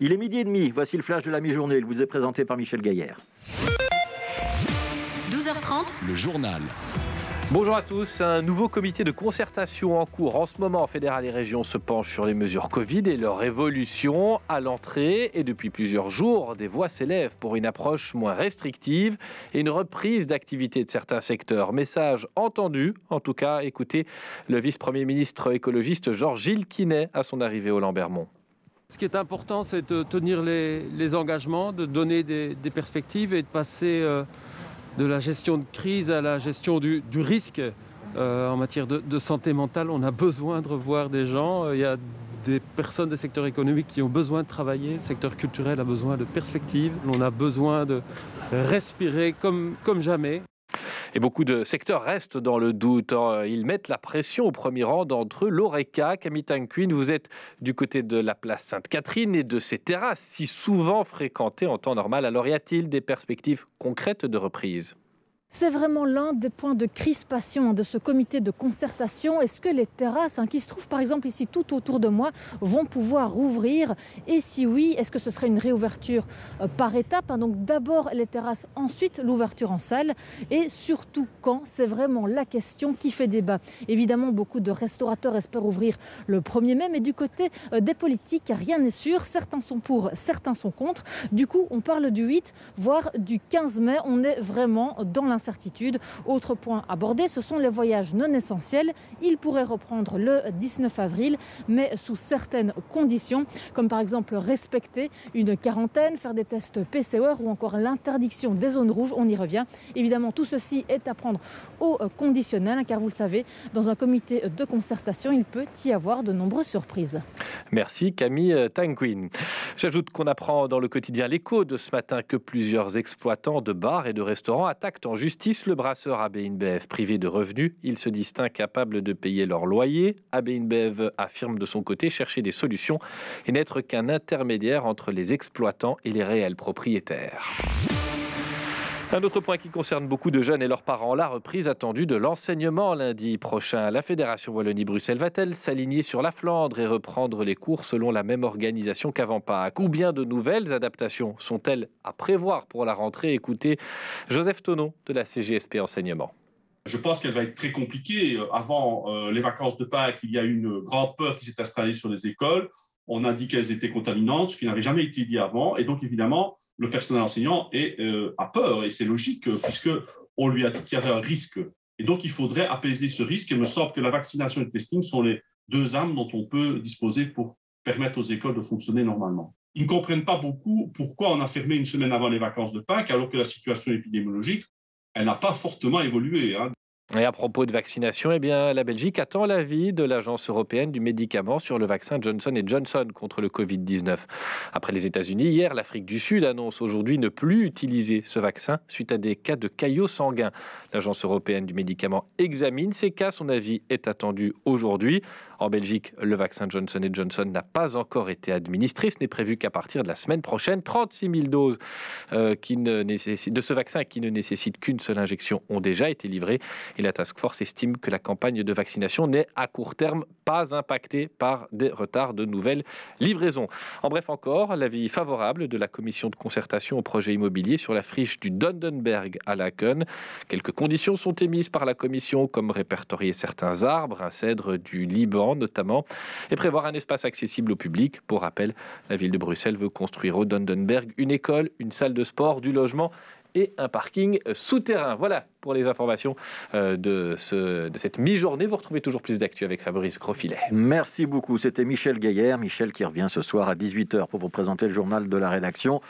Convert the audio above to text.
Il est midi et demi, voici le flash de la mi-journée. Il vous est présenté par Michel Gaillère. 12h30, Le journal. Bonjour à tous. Un nouveau comité de concertation en cours en ce moment. Fédéral et région se penche sur les mesures Covid et leur évolution à l'entrée. Et depuis plusieurs jours, des voix s'élèvent pour une approche moins restrictive et une reprise d'activité de certains secteurs. Message entendu, en tout cas, écoutez le vice-premier ministre écologiste Georges-Gilles Quinet à son arrivée au Lambermont. Ce qui est important, c'est de tenir les, engagements, de donner des, perspectives et de passer euh, de la gestion de crise à la gestion du, risque. Euh, en matière de, santé mentale, on a besoin de revoir des gens. Euh, Il y a des personnes des secteurs économiques qui ont besoin de travailler. Le secteur culturel a besoin de perspectives. On a besoin de respirer comme jamais. Et beaucoup de secteurs restent dans le doute. hein. Ils mettent la pression au premier rang d'entre eux. L'ORECA, Camille Tanquin, vous êtes du côté de la place Sainte-Catherine et de ces terrasses si souvent fréquentées en temps normal. Alors y a-t-il des perspectives concrètes de reprise? C'est vraiment l'un des points de crispation de ce comité de concertation. Est-ce que les terrasses, hein, qui se trouvent par exemple ici tout autour de moi, vont pouvoir rouvrir? Et si oui, est-ce que ce serait une réouverture euh, par étapes? Hein Donc d'abord les terrasses, ensuite l'ouverture en salle. Et surtout quand? C'est vraiment la question qui fait débat. Évidemment, beaucoup de restaurateurs espèrent ouvrir le 1er mai, mais du côté euh, des politiques, rien n'est sûr. Certains sont pour, certains sont contre. Du coup, on parle du 8, voire du 15 mai. On est vraiment dans l'incertitude. Autre point abordé, ce sont les voyages non essentiels. Ils pourraient reprendre le 19 avril, mais sous certaines conditions, comme par exemple respecter une quarantaine, faire des tests PCR ou encore l'interdiction des zones rouges. On y revient. Évidemment, tout ceci est à prendre au conditionnel, car vous le savez, dans un comité de concertation, il peut y avoir de nombreuses surprises. Merci Camille Tanquin. J'ajoute qu'on apprend dans le quotidien l'écho de ce matin que plusieurs exploitants de bars et de restaurants attaquent en justice le brasseur AB InBev. Privé de revenus, ils se disent incapables de payer leur loyer. AB InBev affirme de son côté chercher des solutions et n'être qu'un intermédiaire entre les exploitants et les réels propriétaires. Un autre point qui concerne beaucoup de jeunes et leurs parents, la reprise attendue de l'enseignement lundi prochain. La Fédération Wallonie-Bruxelles va-t-elle s'aligner sur la Flandre et reprendre les cours selon la même organisation qu'avant Pâques? Ou bien de nouvelles adaptations sont-elles à prévoir pour la rentrée? Écoutez Joseph Tonon de la CGSP Enseignement. Je pense qu'elle va être très compliquée. Avant euh, les vacances de Pâques, il y a eu une grande peur qui s'est installée sur les écoles. On a dit qu'elles étaient contaminantes, ce qui n'avait jamais été dit avant. Et donc, évidemment, le personnel enseignant est, euh, a peur. Et c'est logique, puisque on lui a dit qu'il y avait un risque. Et donc, il faudrait apaiser ce risque. Et il me semble que la vaccination et le testing sont les deux armes dont on peut disposer pour permettre aux écoles de fonctionner normalement. Ils ne comprennent pas beaucoup pourquoi on a fermé une semaine avant les vacances de Pâques, alors que la situation épidémiologique, elle n'a pas fortement évolué. hein. Et à propos de vaccination, eh bien, la Belgique attend l'avis de l'Agence européenne du médicament sur le vaccin Johnson Johnson contre le Covid-19. Après les États-Unis, hier, l'Afrique du Sud annonce aujourd'hui ne plus utiliser ce vaccin suite à des cas de caillots sanguins. L'Agence européenne du médicament examine ces cas. Son avis est attendu aujourd'hui. En Belgique, le vaccin Johnson Johnson n'a pas encore été administré. Ce n'est prévu qu'à partir de la semaine prochaine. 36 000 doses euh, de ce vaccin qui ne nécessite qu'une seule injection ont déjà été livrées. Et la Task Force estime que la campagne de vaccination n'est à court terme pas impactée par des retards de nouvelles livraisons. En bref encore, l'avis favorable de la commission de concertation au projet immobilier sur la friche du Dondenberg à Laken. Quelques conditions sont émises par la commission, comme répertorier certains arbres, un cèdre du Liban notamment, et prévoir un espace accessible au public. Pour rappel, la ville de Bruxelles veut construire au Dondenberg une école, une salle de sport, du logement un parking souterrain. Voilà pour les informations euh, de cette mi-journée. Vous retrouvez toujours plus d'actu avec Fabrice Grosfilet. Merci beaucoup. C'était Michel Gaillère. Michel qui revient ce soir à 18h pour vous présenter le journal de la rédaction.